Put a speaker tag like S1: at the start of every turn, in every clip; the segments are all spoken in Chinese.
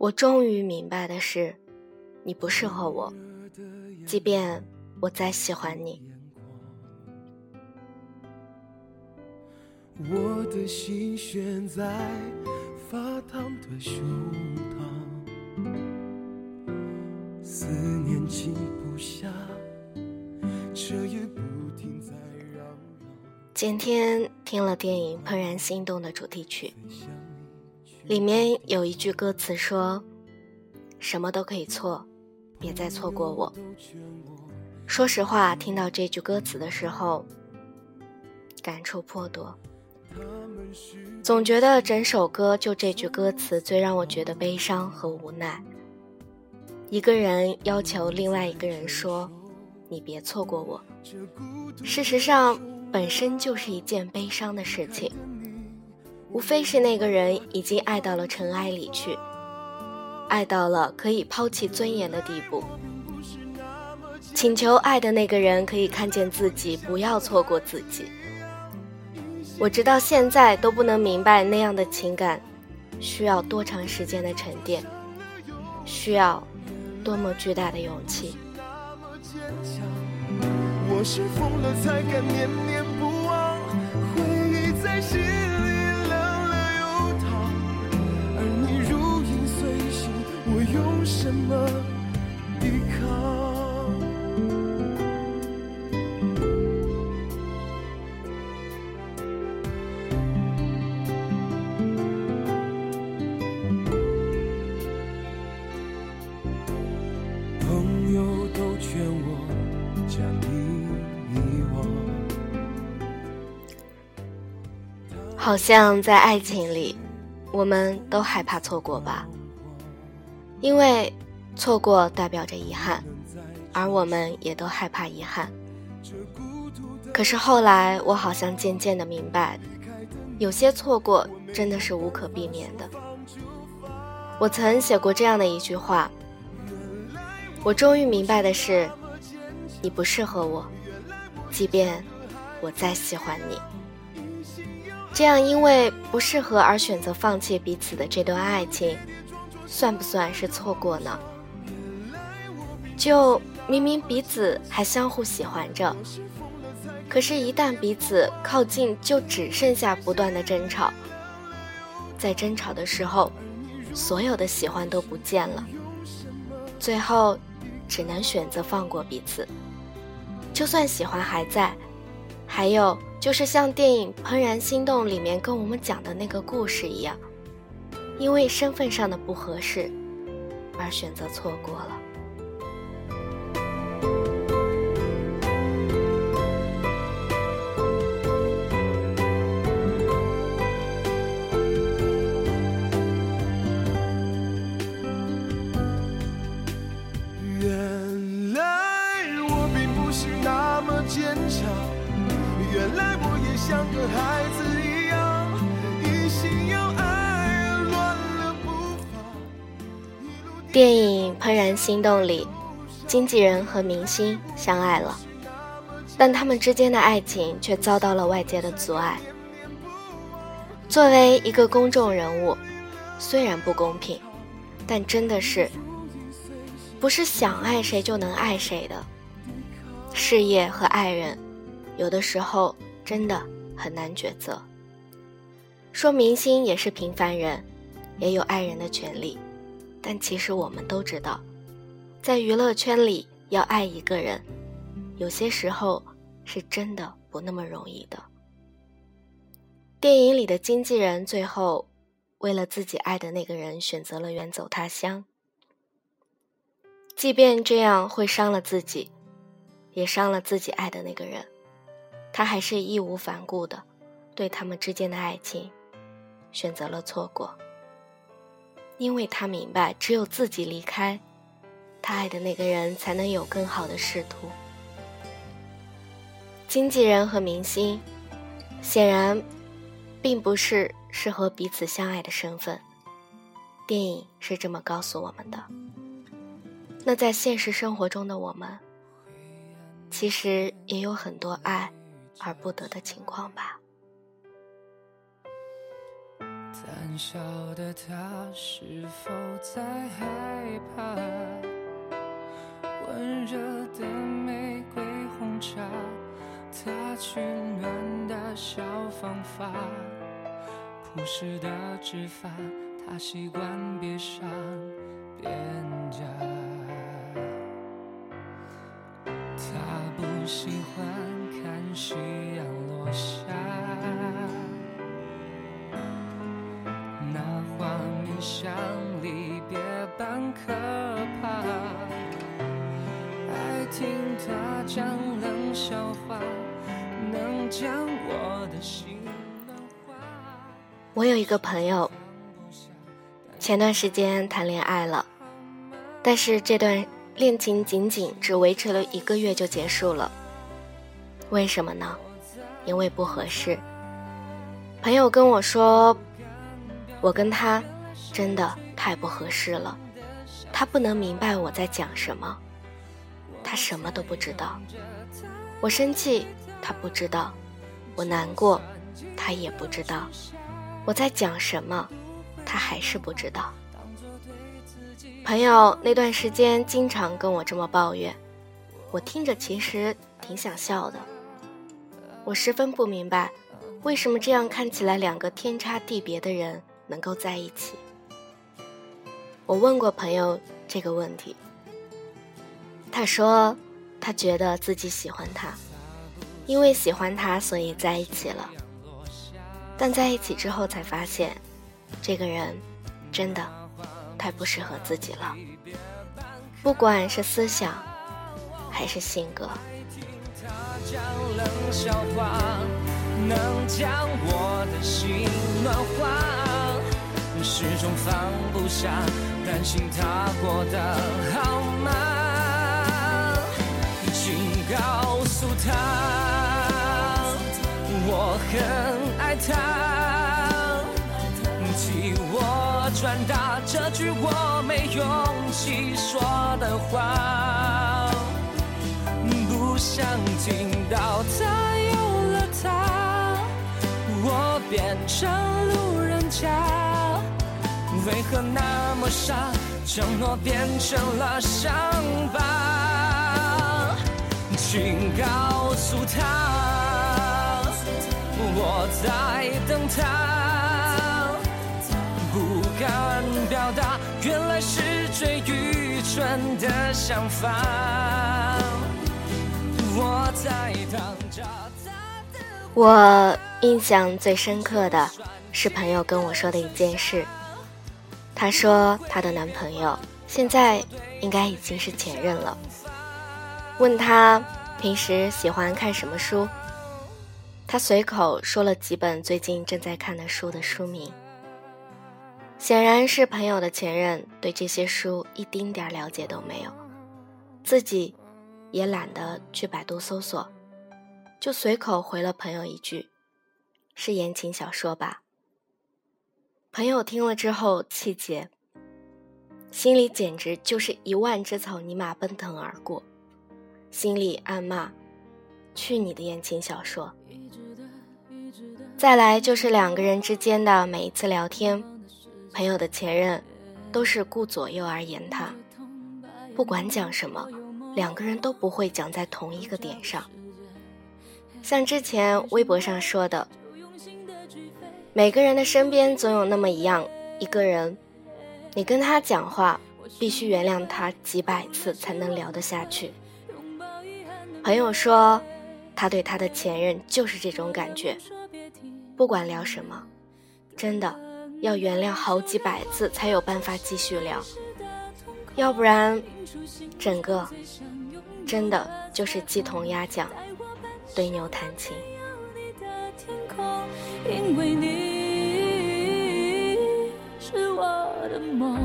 S1: 我终于明白的是，你不适合我，即便我再喜欢你。我的心悬在发烫的胸膛，思念静不下，彻夜不停在嚷嚷。今天听了电影《怦然心动》的主题曲。里面有一句歌词说：“什么都可以错，别再错过我。”说实话，听到这句歌词的时候，感触颇多。总觉得整首歌就这句歌词最让我觉得悲伤和无奈。一个人要求另外一个人说：“你别错过我。”事实上，本身就是一件悲伤的事情。无非是那个人已经爱到了尘埃里去，爱到了可以抛弃尊严的地步。请求爱的那个人可以看见自己，不要错过自己。我直到现在都不能明白那样的情感，需要多长时间的沉淀，需要多么巨大的勇气。我是疯了才敢念念用什么依靠？朋友都劝我将你遗忘，好像在爱情里，我们都害怕错过吧。因为错过代表着遗憾，而我们也都害怕遗憾。可是后来，我好像渐渐的明白，有些错过真的是无可避免的。我曾写过这样的一句话：我终于明白的是，你不适合我，即便我再喜欢你。这样因为不适合而选择放弃彼此的这段爱情。算不算是错过呢？就明明彼此还相互喜欢着，可是，一旦彼此靠近，就只剩下不断的争吵。在争吵的时候，所有的喜欢都不见了，最后只能选择放过彼此。就算喜欢还在，还有就是像电影《怦然心动》里面跟我们讲的那个故事一样。因为身份上的不合适，而选择错过了。心动》里，经纪人和明星相爱了，但他们之间的爱情却遭到了外界的阻碍。作为一个公众人物，虽然不公平，但真的是不是想爱谁就能爱谁的。事业和爱人，有的时候真的很难抉择。说明星也是平凡人，也有爱人的权利。但其实我们都知道，在娱乐圈里要爱一个人，有些时候是真的不那么容易的。电影里的经纪人最后为了自己爱的那个人选择了远走他乡，即便这样会伤了自己，也伤了自己爱的那个人，他还是义无反顾的对他们之间的爱情选择了错过。因为他明白，只有自己离开，他爱的那个人才能有更好的仕途。经纪人和明星，显然，并不是适合彼此相爱的身份。电影是这么告诉我们的。那在现实生活中的我们，其实也有很多爱而不得的情况吧。
S2: 胆小的他是否在害怕？温热的玫瑰红茶，他取暖的小方法，朴实的指法，他习惯别上边疆。他不喜欢看夕阳落下。那画面像离别般可怕。听他讲冷笑话，能将我的心暖化。
S1: 我有一个朋友，前段时间谈恋爱了，但是这段恋情仅仅只维持了一个月就结束了。为什么呢？因为不合适。朋友跟我说，我跟他。真的太不合适了，他不能明白我在讲什么，他什么都不知道。我生气，他不知道；我难过，他也不知道。我在讲什么，他还是不知道。朋友那段时间经常跟我这么抱怨，我听着其实挺想笑的。我十分不明白，为什么这样看起来两个天差地别的人能够在一起。我问过朋友这个问题，他说他觉得自己喜欢他，因为喜欢他所以在一起了。但在一起之后才发现，这个人真的太不适合自己了，不管是思想还是性格。始终放不下，担心他过得好吗？告诉他，我很爱他。替我转达这句我没勇气说的话。不想听到他有了他，我变成路人甲。为何那么傻？承诺变成了伤。请告诉他，我在等他。不敢表达，原来是最愚蠢的想法。我在等着我印象最深刻的是朋友跟我说的一件事。她说她的男朋友现在应该已经是前任了。问他平时喜欢看什么书，他随口说了几本最近正在看的书的书名。显然是朋友的前任对这些书一丁点了解都没有，自己也懒得去百度搜索，就随口回了朋友一句：“是言情小说吧？”朋友听了之后气结，心里简直就是一万只草泥马奔腾而过，心里暗骂：“去你的言情小说！”再来就是两个人之间的每一次聊天，朋友的前任都是顾左右而言他，不管讲什么，两个人都不会讲在同一个点上。像之前微博上说的。每个人的身边总有那么一样一个人，你跟他讲话必须原谅他几百次才能聊得下去。朋友说，他对他的前任就是这种感觉，不管聊什么，真的要原谅好几百次才有办法继续聊，要不然，整个真的就是鸡同鸭讲，对牛弹琴。因为你是我的梦，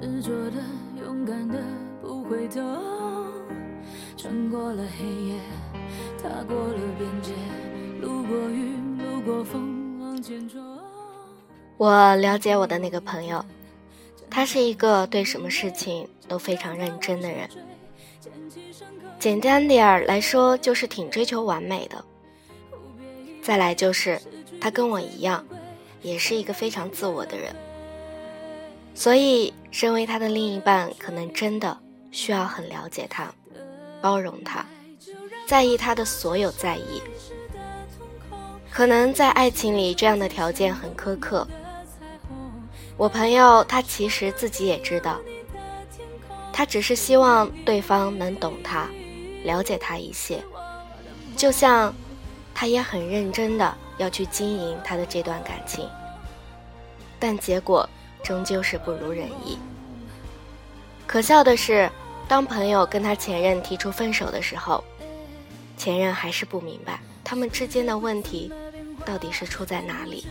S1: 执着的，勇敢的，不回头，穿过了黑夜，踏过了边界，路过雨。过风往前冲。我了解我的那个朋友，他是一个对什么事情都非常认真的人。简单点儿来说，就是挺追求完美的。再来就是，他跟我一样，也是一个非常自我的人。所以，身为他的另一半，可能真的需要很了解他，包容他，在意他的所有在意。可能在爱情里，这样的条件很苛刻。我朋友他其实自己也知道，他只是希望对方能懂他，了解他一些，就像他也很认真的要去经营他的这段感情，但结果终究是不如人意。可笑的是，当朋友跟他前任提出分手的时候，前任还是不明白他们之间的问题到底是出在哪里。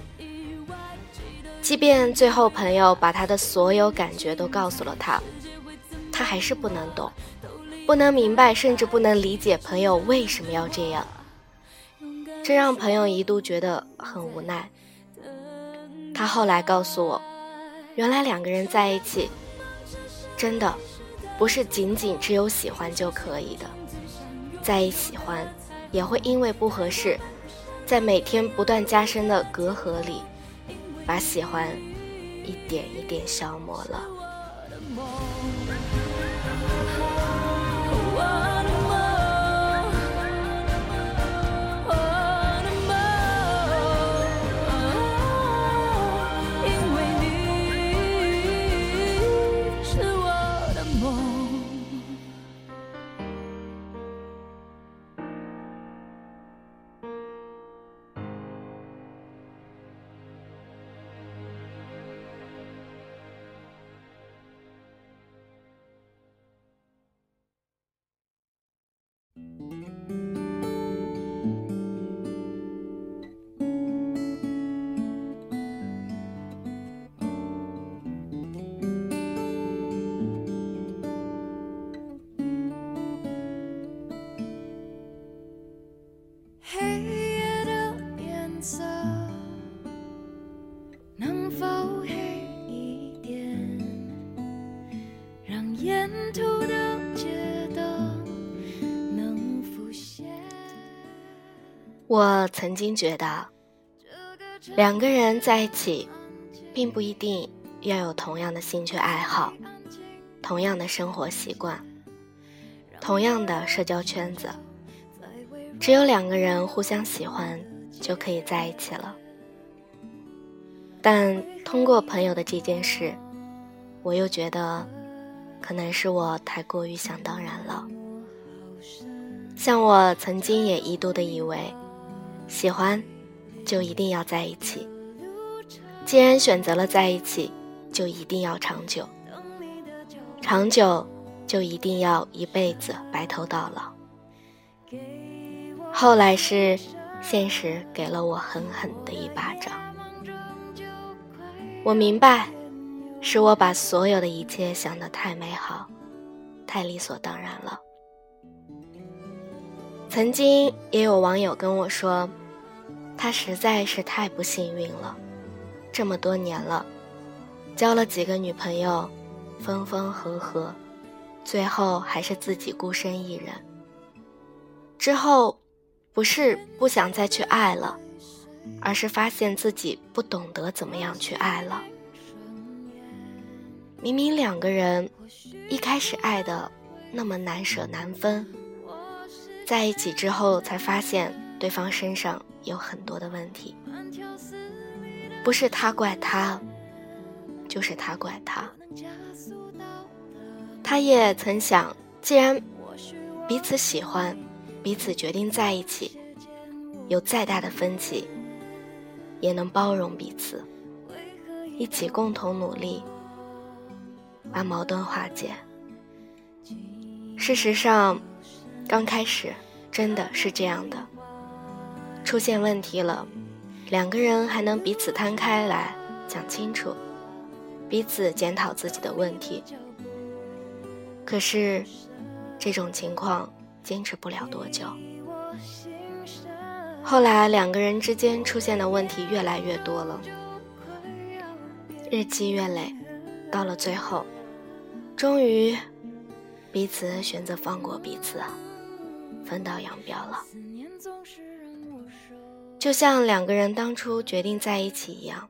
S1: 即便最后朋友把他的所有感觉都告诉了他，他还是不能懂，不能明白，甚至不能理解朋友为什么要这样。这让朋友一度觉得很无奈。他后来告诉我，原来两个人在一起，真的不是仅仅只有喜欢就可以的，在一喜欢，也会因为不合适，在每天不断加深的隔阂里。把喜欢一点一点消磨了。我曾经觉得，两个人在一起，并不一定要有同样的兴趣爱好、同样的生活习惯、同样的社交圈子。只有两个人互相喜欢，就可以在一起了。但通过朋友的这件事，我又觉得，可能是我太过于想当然了。像我曾经也一度的以为。喜欢，就一定要在一起。既然选择了在一起，就一定要长久。长久，就一定要一辈子白头到老。后来是现实给了我狠狠的一巴掌。我明白，是我把所有的一切想得太美好，太理所当然了。曾经也有网友跟我说，他实在是太不幸运了，这么多年了，交了几个女朋友，分分合合，最后还是自己孤身一人。之后，不是不想再去爱了，而是发现自己不懂得怎么样去爱了。明明两个人一开始爱的那么难舍难分。在一起之后，才发现对方身上有很多的问题，不是他怪他，就是他怪他。他也曾想，既然彼此喜欢，彼此决定在一起，有再大的分歧，也能包容彼此，一起共同努力，把矛盾化解。事实上。刚开始真的是这样的，出现问题了，两个人还能彼此摊开来讲清楚，彼此检讨自己的问题。可是，这种情况坚持不了多久。后来两个人之间出现的问题越来越多了，日积月累，到了最后，终于彼此选择放过彼此，分道扬镳了。就像两个人当初决定在一起一样。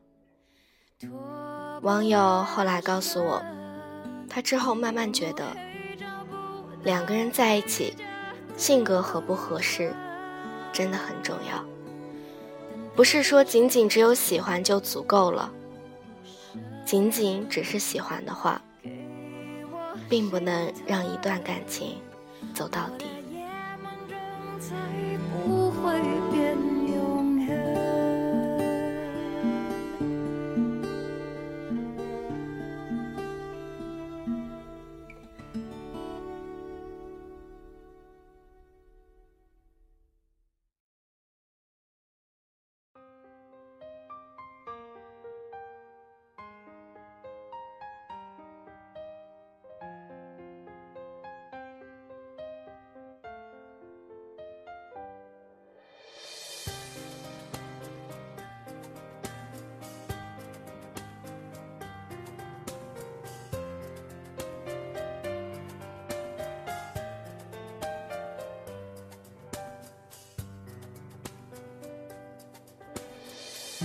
S1: 网友后来告诉我，他之后慢慢觉得，两个人在一起，性格合不合适，真的很重要。不是说仅仅只有喜欢就足够了，仅仅只是喜欢的话，并不能让一段感情走到底。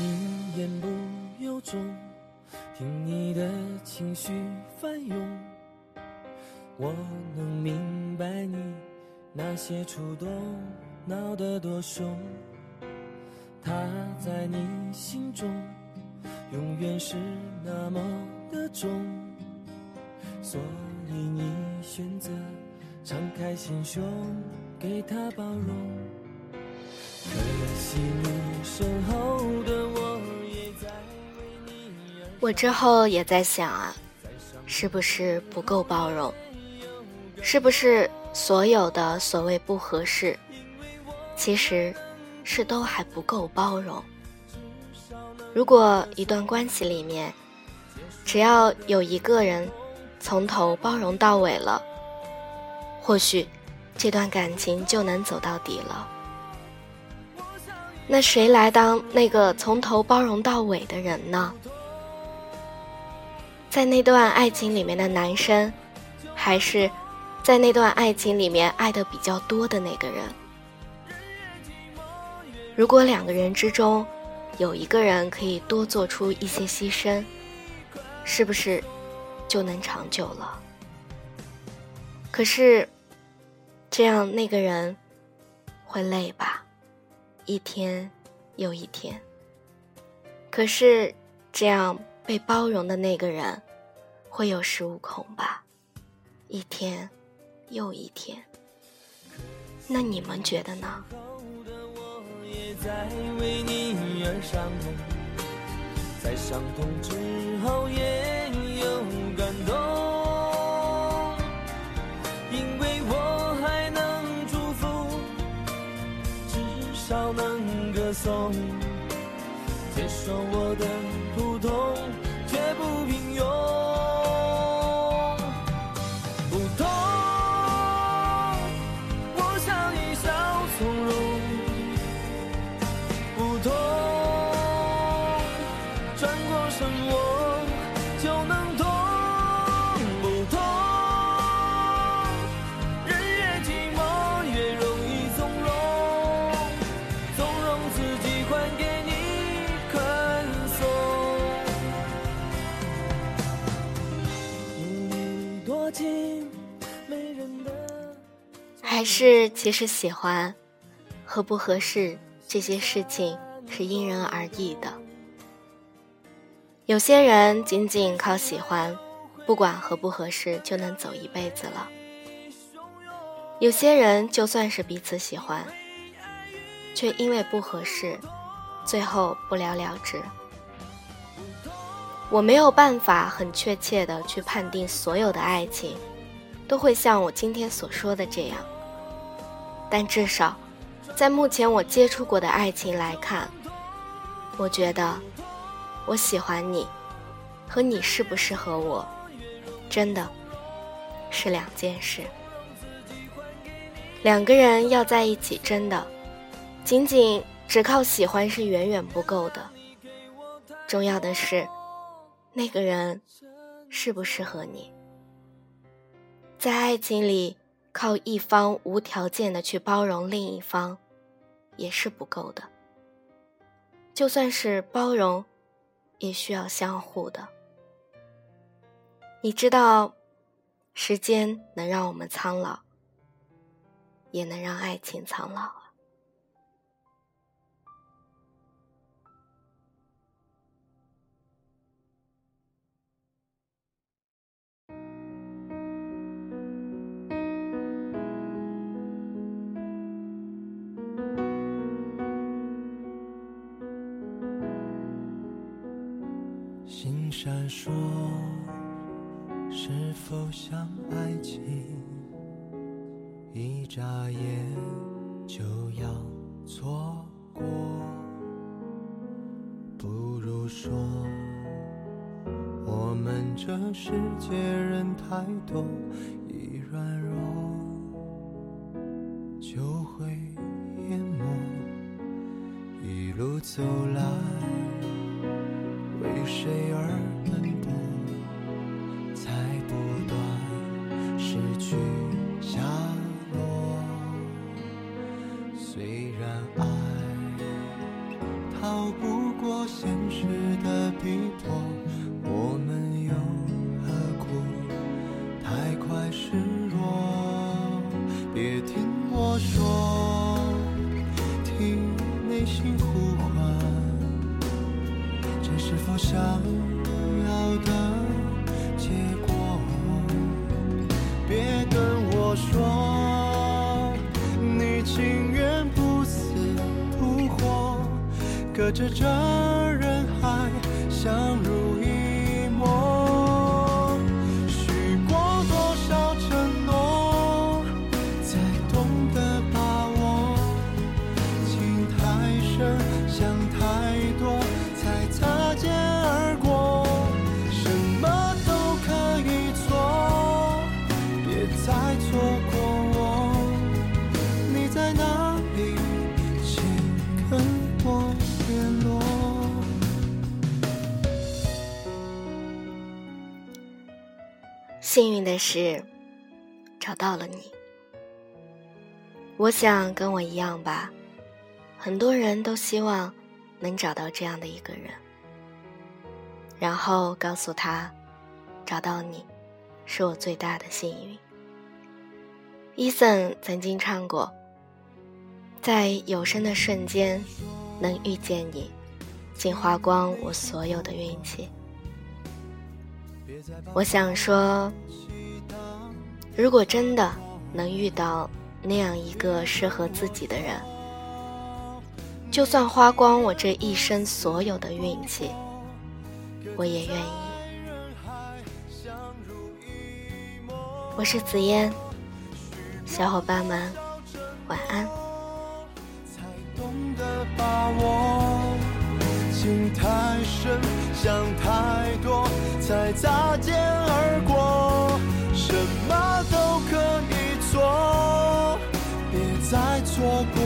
S3: 你言不由衷，听你的情绪翻涌，我能明白你那些触动，闹得多凶。他在你心中永远是那么的重，所以你选择敞开心胸，给他包容。可惜你身后
S1: 我之后也在想啊，是不是不够包容？是不是所有的所谓不合适，其实是都还不够包容？如果一段关系里面，只要有一个人从头包容到尾了，或许这段感情就能走到底了。那谁来当那个从头包容到尾的人呢？在那段爱情里面的男生，还是在那段爱情里面爱的比较多的那个人？如果两个人之中有一个人可以多做出一些牺牲，是不是就能长久了？可是，这样那个人会累吧？一天又一天。可是，这样。被包容的那个人，会有恃无恐吧？一天又一天，那你们觉得呢？在伤痛之后也有感动，因为我还能祝福，至少能歌颂，接受我的普通，却不平庸。是其实喜欢合不合适这些事情是因人而异的。有些人仅仅靠喜欢，不管合不合适就能走一辈子了；有些人就算是彼此喜欢，却因为不合适，最后不了了之。我没有办法很确切的去判定所有的爱情都会像我今天所说的这样。但至少，在目前我接触过的爱情来看，我觉得我喜欢你，和你适不适合我，真的是两件事。两个人要在一起，真的仅仅只靠喜欢是远远不够的。重要的是，那个人适不适合你。在爱情里，靠一方无条件的去包容另一方，也是不够的。就算是包容，也需要相互的。你知道，时间能让我们苍老，也能让爱情苍老。
S4: 啊闪烁，是否像爱情？一眨眼就要错过，不如说，我们这世界人太多，一软弱就会淹没，一路走来。为谁而奔
S1: 幸运的是，找到了你。我想跟我一样吧，很多人都希望。能找到这样的一个人，然后告诉他，找到你，是我最大的幸运。伊森曾经唱过，在有生的瞬间能遇见你，竟花光我所有的运气。我想说，如果真的能遇到那样一个适合自己的人。就算花光我这一生所有的运气，我也愿意。我是紫嫣，小伙伴们晚安。情太深，想太多才擦肩
S4: 而过，什么都可以做，别再错过。